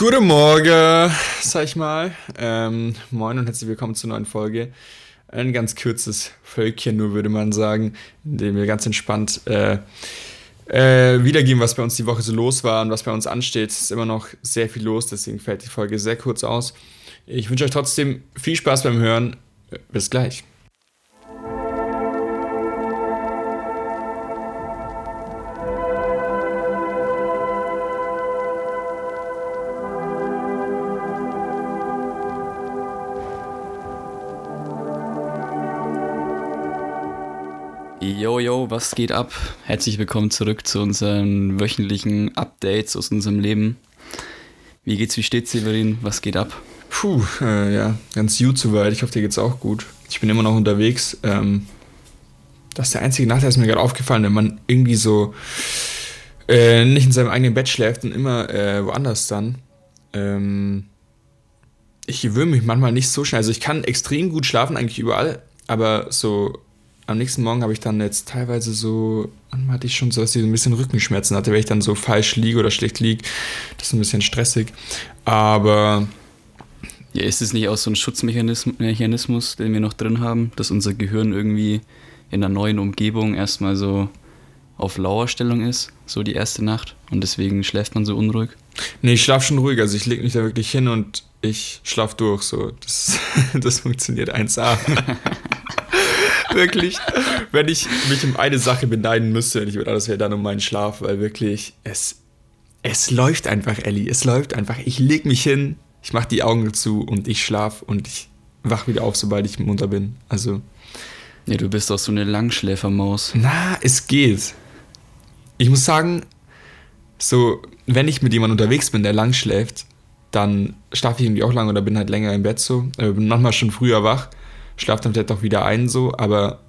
Guten Morgen, sag ich mal. Ähm, moin und herzlich willkommen zur neuen Folge. Ein ganz kurzes Völkchen nur, würde man sagen, in dem wir ganz entspannt äh, äh, wiedergeben, was bei uns die Woche so los war und was bei uns ansteht. Es ist immer noch sehr viel los, deswegen fällt die Folge sehr kurz aus. Ich wünsche euch trotzdem viel Spaß beim Hören. Bis gleich. Yo, yo, was geht ab? Herzlich willkommen zurück zu unseren wöchentlichen Updates aus unserem Leben. Wie geht's, wie steht's, Severin? Was geht ab? Puh, äh, ja, ganz gut soweit. Ich hoffe, dir geht's auch gut. Ich bin immer noch unterwegs. Ähm, das ist der einzige Nachteil, ist mir gerade aufgefallen, wenn man irgendwie so äh, nicht in seinem eigenen Bett schläft und immer äh, woanders dann. Ähm, ich gewöhne mich manchmal nicht so schnell. Also ich kann extrem gut schlafen, eigentlich überall, aber so am nächsten Morgen habe ich dann jetzt teilweise so, manchmal hatte ich schon so, dass ich so ein bisschen Rückenschmerzen hatte, wenn ich dann so falsch liege oder schlecht liege. Das ist ein bisschen stressig. Aber. Ja, ist es nicht auch so ein Schutzmechanismus, den wir noch drin haben, dass unser Gehirn irgendwie in einer neuen Umgebung erstmal so auf Lauerstellung ist, so die erste Nacht und deswegen schläft man so unruhig? Nee, ich schlafe schon ruhig, also ich lege mich da wirklich hin und ich schlafe durch, so. Das, das funktioniert 1A. wirklich, wenn ich mich um eine Sache beneiden müsste, ich würde das wäre dann um meinen Schlaf, weil wirklich, es, es läuft einfach, Ellie, es läuft einfach. Ich leg mich hin, ich mache die Augen zu und ich schlaf und ich wach wieder auf, sobald ich munter bin. Also. Ja, du bist doch so eine Langschläfermaus. Na, es geht. Ich muss sagen, so, wenn ich mit jemandem unterwegs bin, der lang schläft, dann schlafe ich irgendwie auch lang oder bin halt länger im Bett so. Äh, bin manchmal schon früher wach schlafe dann vielleicht auch wieder ein so, aber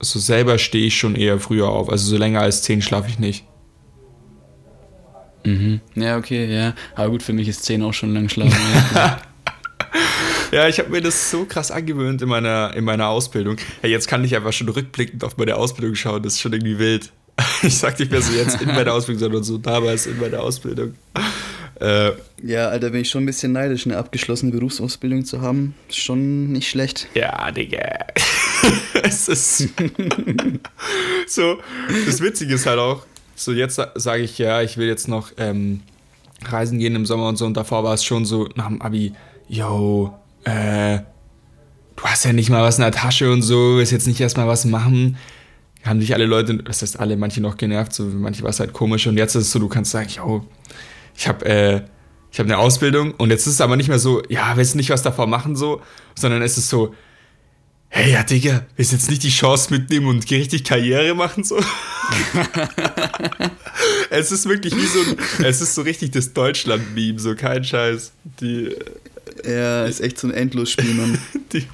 so selber stehe ich schon eher früher auf. Also so länger als 10 schlafe ich nicht. Mhm. Ja, okay, ja. Aber gut, für mich ist 10 auch schon lang schlafen. ja, ich habe mir das so krass angewöhnt in meiner, in meiner Ausbildung. Hey, jetzt kann ich einfach schon rückblickend auf meine Ausbildung schauen. Das ist schon irgendwie wild. Ich sag nicht mehr so jetzt in meiner Ausbildung, sondern so damals in meiner Ausbildung. Äh, ja, Alter, bin ich schon ein bisschen neidisch, eine abgeschlossene Berufsausbildung zu haben. Schon nicht schlecht. Ja, Digga. es ist so. Das Witzige ist halt auch, so jetzt sage ich ja, ich will jetzt noch ähm, reisen gehen im Sommer und so. Und davor war es schon so nach dem Abi, yo, äh, du hast ja nicht mal was in der Tasche und so, willst jetzt nicht erstmal was machen. Haben sich alle Leute, das heißt alle, manche noch genervt, so manche war es halt komisch. Und jetzt ist es so, du kannst sagen, yo, ich habe äh, ich habe eine Ausbildung und jetzt ist es aber nicht mehr so, ja, willst du nicht was davor machen so, sondern es ist so, hey, ja, Digga, willst du jetzt nicht die Chance mitnehmen und richtig Karriere machen so? es ist wirklich wie so ein, es ist so richtig das Deutschland-Meme, so kein Scheiß. Die, ja, ist echt so ein Endlosspiel, Mann. Die,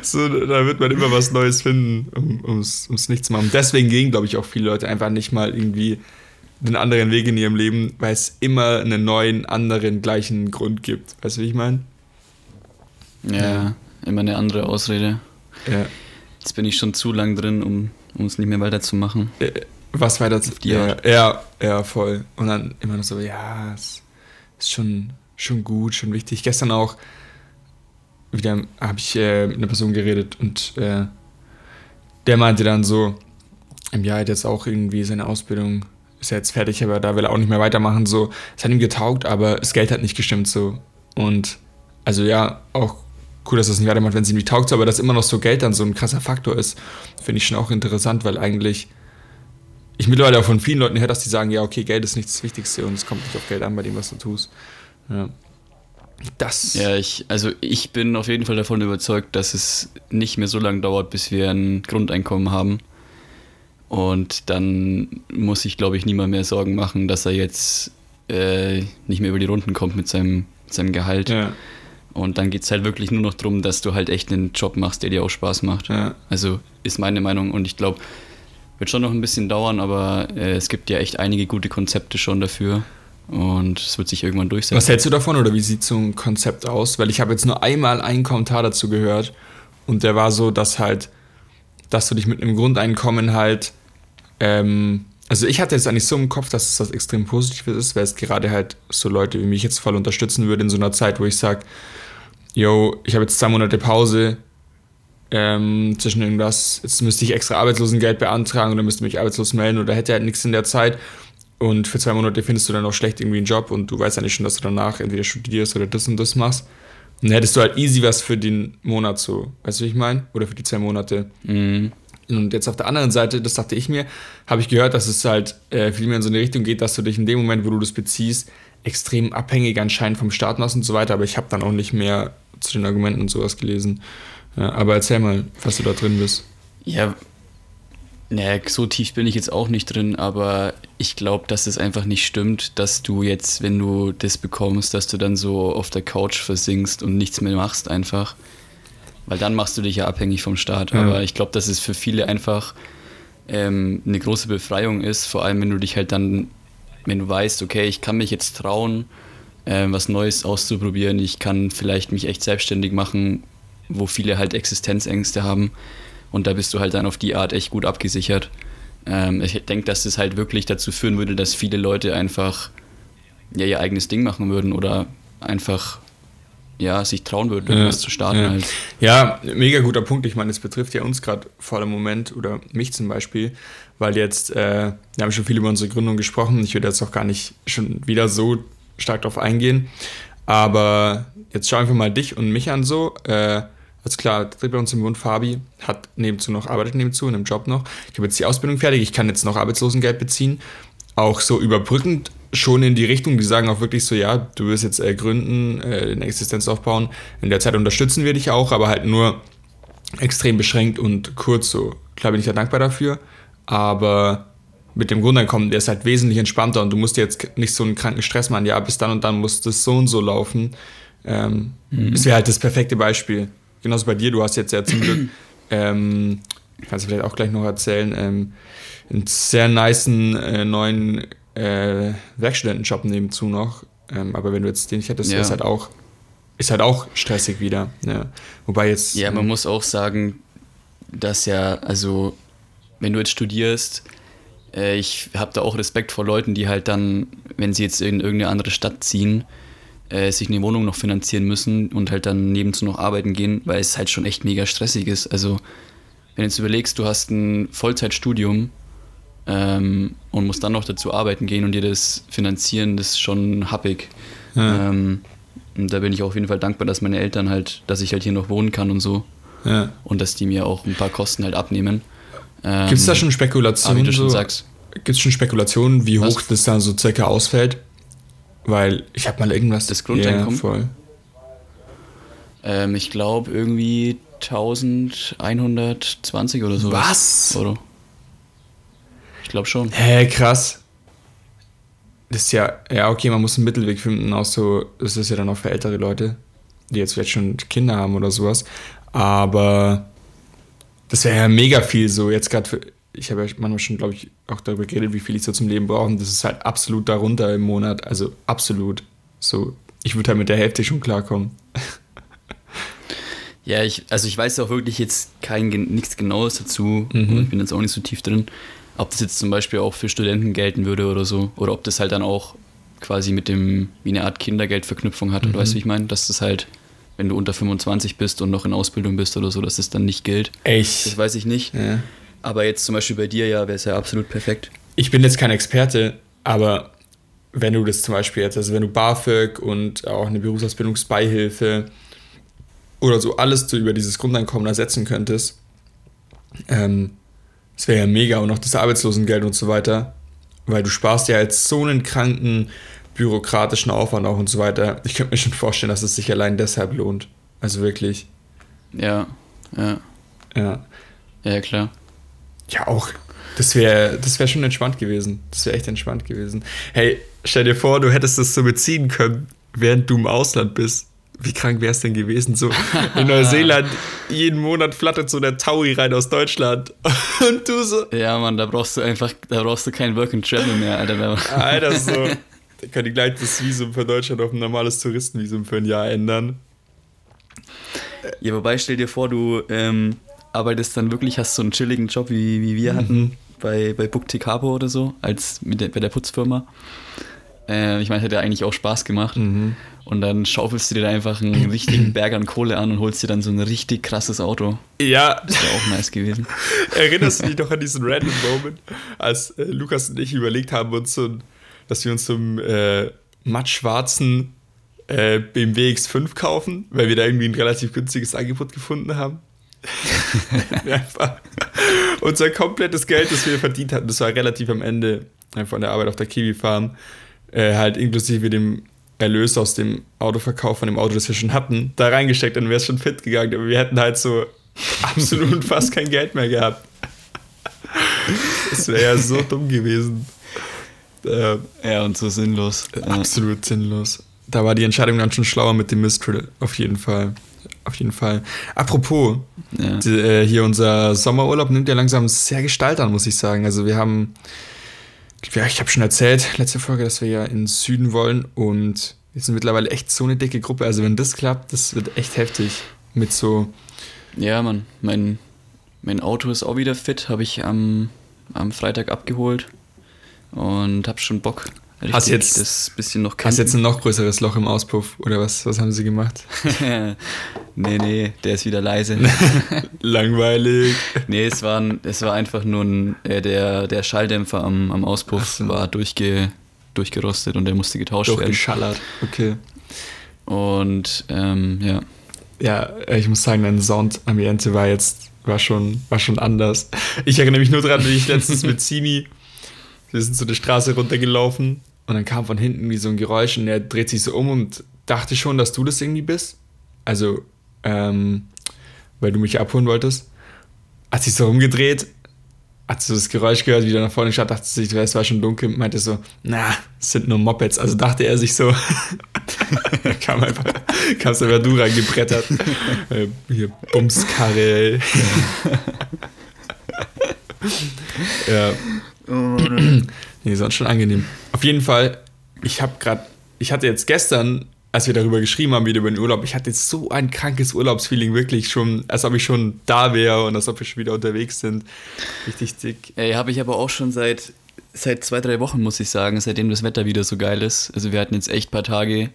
so, da wird man immer was Neues finden, um es nicht zu machen. Deswegen gehen, glaube ich, auch viele Leute einfach nicht mal irgendwie einen anderen Weg in ihrem Leben, weil es immer einen neuen, anderen, gleichen Grund gibt. Weißt du, wie ich meine? Ja, ja, immer eine andere Ausrede. Ja. Jetzt bin ich schon zu lang drin, um, um es nicht mehr weiterzumachen. Äh, was weiter zu ja, ja, ja, voll. Und dann immer noch so, ja, es ist schon, schon gut, schon wichtig. Gestern auch wieder habe ich äh, mit einer Person geredet und äh, der meinte dann so, im Jahr hat jetzt auch irgendwie seine Ausbildung ist er jetzt fertig, aber da will er auch nicht mehr weitermachen. So, es hat ihm getaugt, aber das Geld hat nicht gestimmt so. Und also ja, auch cool, dass es nicht weitermacht, wenn es ihm nicht taugt, so, aber dass immer noch so Geld dann so ein krasser Faktor ist, finde ich schon auch interessant, weil eigentlich ich mittlerweile auch von vielen Leuten höre, dass die sagen, ja, okay, Geld ist nicht das Wichtigste und es kommt nicht auf Geld an bei dem, was du tust. Ja. Das. Ja, ich, also ich bin auf jeden Fall davon überzeugt, dass es nicht mehr so lange dauert, bis wir ein Grundeinkommen haben. Und dann muss ich, glaube ich, niemand mehr Sorgen machen, dass er jetzt äh, nicht mehr über die Runden kommt mit seinem, seinem Gehalt. Ja. Und dann geht es halt wirklich nur noch darum, dass du halt echt einen Job machst, der dir auch Spaß macht. Ja. Also ist meine Meinung. Und ich glaube, wird schon noch ein bisschen dauern, aber äh, es gibt ja echt einige gute Konzepte schon dafür. Und es wird sich irgendwann durchsetzen. Was hältst du davon oder wie sieht so ein Konzept aus? Weil ich habe jetzt nur einmal einen Kommentar dazu gehört und der war so, dass halt, dass du dich mit einem Grundeinkommen halt ähm, also ich hatte jetzt eigentlich so im Kopf, dass es was extrem Positives ist, weil es gerade halt so Leute wie mich jetzt voll unterstützen würde in so einer Zeit, wo ich sage, yo, ich habe jetzt zwei Monate Pause ähm, zwischen irgendwas, jetzt müsste ich extra Arbeitslosengeld beantragen oder müsste mich arbeitslos melden oder hätte halt nichts in der Zeit. Und für zwei Monate findest du dann auch schlecht irgendwie einen Job und du weißt eigentlich schon, dass du danach entweder studierst oder das und das machst. Und dann hättest du halt easy was für den Monat so, weißt du, wie ich meine? Oder für die zwei Monate. Mhm. Und jetzt auf der anderen Seite, das dachte ich mir, habe ich gehört, dass es halt äh, viel mehr in so eine Richtung geht, dass du dich in dem Moment, wo du das beziehst, extrem abhängig anscheinend vom Staat machst und so weiter. Aber ich habe dann auch nicht mehr zu den Argumenten und sowas gelesen. Ja, aber erzähl mal, was du da drin bist. Ja, naja, so tief bin ich jetzt auch nicht drin, aber ich glaube, dass es einfach nicht stimmt, dass du jetzt, wenn du das bekommst, dass du dann so auf der Couch versinkst und nichts mehr machst einfach. Weil dann machst du dich ja abhängig vom Staat. Ja. Aber ich glaube, dass es für viele einfach ähm, eine große Befreiung ist, vor allem wenn du dich halt dann, wenn du weißt, okay, ich kann mich jetzt trauen, äh, was Neues auszuprobieren, ich kann vielleicht mich echt selbstständig machen, wo viele halt Existenzängste haben. Und da bist du halt dann auf die Art echt gut abgesichert. Ähm, ich denke, dass es halt wirklich dazu führen würde, dass viele Leute einfach ja, ihr eigenes Ding machen würden oder einfach ja, sich trauen irgendwas ja, zu starten. Ja. Halt. ja, mega guter Punkt. Ich meine, es betrifft ja uns gerade vor dem Moment oder mich zum Beispiel, weil jetzt, äh, wir haben schon viel über unsere Gründung gesprochen. Ich würde jetzt auch gar nicht schon wieder so stark darauf eingehen. Aber jetzt schauen wir mal dich und mich an so. Äh, also klar, der bei uns im Bund, Fabi, hat nebenzu noch, arbeitet nebenzu in einem Job noch. Ich habe jetzt die Ausbildung fertig, ich kann jetzt noch Arbeitslosengeld beziehen. Auch so überbrückend schon in die Richtung, die sagen auch wirklich so, ja, du wirst jetzt äh, gründen, äh, eine Existenz aufbauen. In der Zeit unterstützen wir dich auch, aber halt nur extrem beschränkt und kurz so. Klar bin ich ja dankbar dafür, aber mit dem Grundeinkommen, der ist halt wesentlich entspannter und du musst jetzt nicht so einen kranken Stress machen, ja, bis dann und dann muss das so und so laufen. Ähm, mhm. Das wäre halt das perfekte Beispiel. Genauso bei dir, du hast jetzt ja zum Glück, ähm, kannst du vielleicht auch gleich noch erzählen, ähm, einen sehr niceen äh, neuen äh, Werkstudentenjob nebenzu noch. Ähm, aber wenn du jetzt den nicht hättest, ja. ist halt auch ist halt auch stressig wieder. Ja. Wobei jetzt. Ja, man muss auch sagen, dass ja, also, wenn du jetzt studierst, äh, ich habe da auch Respekt vor Leuten, die halt dann, wenn sie jetzt in irgendeine andere Stadt ziehen, äh, sich eine Wohnung noch finanzieren müssen und halt dann nebenzu noch arbeiten gehen, weil es halt schon echt mega stressig ist. Also, wenn du jetzt überlegst, du hast ein Vollzeitstudium ähm, und musst dann noch dazu arbeiten gehen und dir das finanzieren, das ist schon happig. Ja. Ähm, und da bin ich auf jeden Fall dankbar, dass meine Eltern halt, dass ich halt hier noch wohnen kann und so. Ja. Und dass die mir auch ein paar Kosten halt abnehmen. Ähm, Gibt es da schon Spekulationen? Wie du schon so, sagst. Gibt es schon Spekulationen, wie hoch Was? das dann so circa ausfällt? Weil ich habe mal irgendwas. Das Grundeinkommen? Ja, voll. Ähm, ich glaube irgendwie 1120 oder so. Was? Oder? Ich glaube schon. Hä, krass. Das ist ja, ja, okay, man muss einen Mittelweg finden, auch so, das ist ja dann auch für ältere Leute, die jetzt vielleicht schon Kinder haben oder sowas. Aber das wäre ja mega viel so, jetzt gerade für, ich habe ja manchmal schon, glaube ich, auch darüber geredet, wie viel ich so zum Leben brauche. Und das ist halt absolut darunter im Monat. Also absolut. So, ich würde halt mit der Hälfte schon klarkommen. Ja, ich, also ich weiß auch wirklich jetzt kein nichts Genaues dazu. Mhm. Ich bin jetzt auch nicht so tief drin ob das jetzt zum Beispiel auch für Studenten gelten würde oder so. Oder ob das halt dann auch quasi mit dem, wie eine Art Kindergeldverknüpfung hat. Mhm. weißt du, wie ich meine? Dass das halt, wenn du unter 25 bist und noch in Ausbildung bist oder so, dass das dann nicht gilt. Echt? Das weiß ich nicht. Ja. Aber jetzt zum Beispiel bei dir ja, wäre es ja absolut perfekt. Ich bin jetzt kein Experte, aber wenn du das zum Beispiel jetzt, also wenn du BAföG und auch eine Berufsausbildungsbeihilfe oder so alles so über dieses Grundeinkommen ersetzen könntest, ähm, das wäre ja mega und auch das Arbeitslosengeld und so weiter, weil du sparst ja jetzt so einen kranken bürokratischen Aufwand auch und so weiter. Ich könnte mir schon vorstellen, dass es sich allein deshalb lohnt. Also wirklich. Ja, ja. Ja. Ja, klar. Ja, auch. Das wäre das wär schon entspannt gewesen. Das wäre echt entspannt gewesen. Hey, stell dir vor, du hättest das so beziehen können, während du im Ausland bist wie krank wäre es denn gewesen? So in Neuseeland, jeden Monat flattert so der Taui rein aus Deutschland. Und du so. Ja, Mann, da brauchst du einfach, da brauchst du kein Work and Travel mehr, Alter. Alter, so. Da kann die gleich das Visum für Deutschland auf ein normales Touristenvisum für ein Jahr ändern. Ja, wobei, stell dir vor, du ähm, arbeitest dann wirklich, hast so einen chilligen Job, wie, wie wir hatten. Mhm. bei, bei Bookticabo oder so, als mit der, bei der Putzfirma. Äh, ich meine, ja eigentlich auch Spaß gemacht. Mhm. Und dann schaufelst du dir da einfach einen richtigen Berg an Kohle an und holst dir dann so ein richtig krasses Auto. Ja. Das wäre auch nice gewesen. Erinnerst du dich noch an diesen random Moment, als äh, Lukas und ich überlegt haben, uns so, dass wir uns so einen äh, mattschwarzen äh, BMW X5 kaufen, weil wir da irgendwie ein relativ günstiges Angebot gefunden haben? einfach unser komplettes Geld, das wir verdient hatten, das war relativ am Ende von der Arbeit auf der Kiwi Farm, äh, halt inklusive dem Erlös aus dem Autoverkauf von dem Auto, das wir schon hatten, da reingesteckt, dann wäre es schon fit gegangen. Aber wir hätten halt so absolut fast kein Geld mehr gehabt. Das wäre ja so dumm gewesen. Äh, ja, und so sinnlos. Absolut ja. sinnlos. Da war die Entscheidung dann schon schlauer mit dem Mistral, auf jeden Fall. Auf jeden Fall. Apropos, ja. die, äh, hier unser Sommerurlaub nimmt ja langsam sehr Gestalt an, muss ich sagen. Also wir haben ja, ich habe schon erzählt, letzte Folge, dass wir ja ins Süden wollen und wir sind mittlerweile echt so eine dicke Gruppe. Also wenn das klappt, das wird echt heftig mit so. Ja, Mann, mein, mein Auto ist auch wieder fit, habe ich am, am Freitag abgeholt und habe schon Bock, Hast jetzt das bisschen noch Hast jetzt ein noch größeres Loch im Auspuff oder was? Was haben sie gemacht? nee, nee, der ist wieder leise. Langweilig. Nee, es war, es war einfach nur ein, äh, der, der Schalldämpfer am, am Auspuff so. war durchge, durchgerostet und der musste getauscht werden. Durchgeschallert, okay. Und ähm, ja. Ja, ich muss sagen, dein Soundambiente war jetzt war schon, war schon anders. Ich erinnere mich nur daran, wie ich letztens mit Sini, wir sind so die Straße runtergelaufen und dann kam von hinten wie so ein Geräusch und er dreht sich so um und dachte schon, dass du das irgendwie bist. Also, ähm, weil du mich abholen wolltest. Hat sich so rumgedreht, hat so das Geräusch gehört, wie er nach vorne geschaut, dachte sich, es war schon dunkel, meinte so, na, es sind nur Mopeds. Also dachte er sich so, kam einfach, kamst einfach du reingebrettert. äh, hier, Bumskarre. ja. Oh, nee, sonst schon angenehm. Auf jeden Fall, ich habe gerade, ich hatte jetzt gestern, als wir darüber geschrieben haben, wieder über den Urlaub, ich hatte jetzt so ein krankes Urlaubsfeeling, wirklich schon, als ob ich schon da wäre und als ob wir schon wieder unterwegs sind. Richtig dick. Ey, habe ich aber auch schon seit, seit zwei, drei Wochen, muss ich sagen, seitdem das Wetter wieder so geil ist. Also wir hatten jetzt echt ein paar Tage,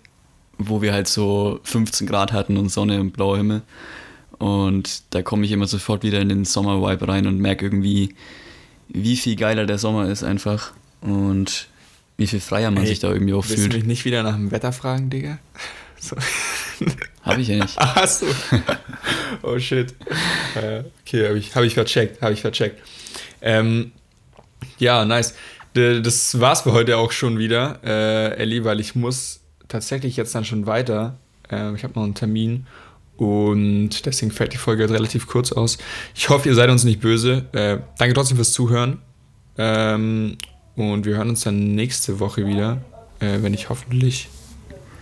wo wir halt so 15 Grad hatten und Sonne und blauer Himmel. Und da komme ich immer sofort wieder in den Sommer-Vibe rein und merke irgendwie, wie viel geiler der Sommer ist einfach und wie viel freier man Ey, sich da irgendwie auch fühlt. Du mich nicht wieder nach dem Wetter fragen, Digga? So. Hab ich ja nicht. Ach so. Oh shit. Okay, habe ich, hab ich vercheckt, habe ich vercheckt. Ähm, ja, nice. Das war's für heute auch schon wieder, äh, Ellie, weil ich muss tatsächlich jetzt dann schon weiter. Äh, ich habe noch einen Termin und deswegen fällt die Folge relativ kurz aus. Ich hoffe, ihr seid uns nicht böse. Äh, danke trotzdem fürs Zuhören. Ähm, und wir hören uns dann nächste Woche wieder, äh, wenn ich hoffentlich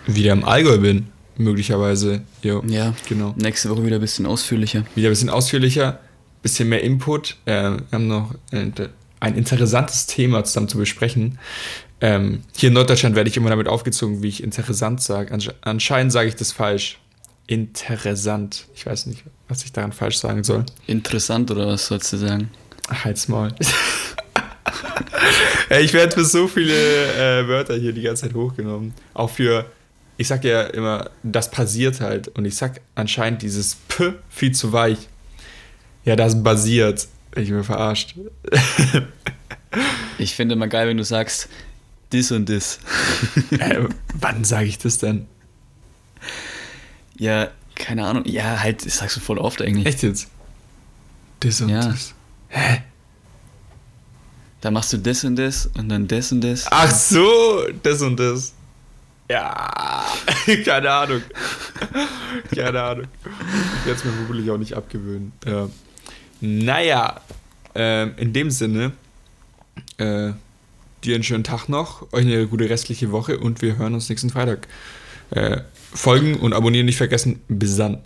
wieder im Allgäu bin. Möglicherweise. Jo, ja, genau. Nächste Woche wieder ein bisschen ausführlicher. Wieder ein bisschen ausführlicher, bisschen mehr Input. Äh, wir haben noch ein interessantes Thema zusammen zu besprechen. Ähm, hier in Norddeutschland werde ich immer damit aufgezogen, wie ich interessant sage. Anscheinend sage ich das falsch interessant. Ich weiß nicht, was ich daran falsch sagen soll. Interessant oder was sollst du sagen? halt's Maul. ich werde für so viele äh, Wörter hier die ganze Zeit hochgenommen. Auch für, ich sag ja immer, das passiert halt. Und ich sag anscheinend dieses P viel zu weich. Ja, das basiert. Ich bin verarscht. ich finde immer geil, wenn du sagst, dis und dis. äh, wann sage ich das denn? Ja, keine Ahnung. Ja, halt, das sagst du voll oft eigentlich. Echt jetzt? Das und ja. das. Hä? Da machst du das und das und dann das und das. Ach so, das und das. Ja, keine Ahnung. keine Ahnung. Ich werde es mir vermutlich auch nicht abgewöhnen. Ja. Naja, äh, in dem Sinne, äh, dir einen schönen Tag noch, euch eine gute restliche Woche und wir hören uns nächsten Freitag. Äh, folgen und abonnieren nicht vergessen. Bis dann.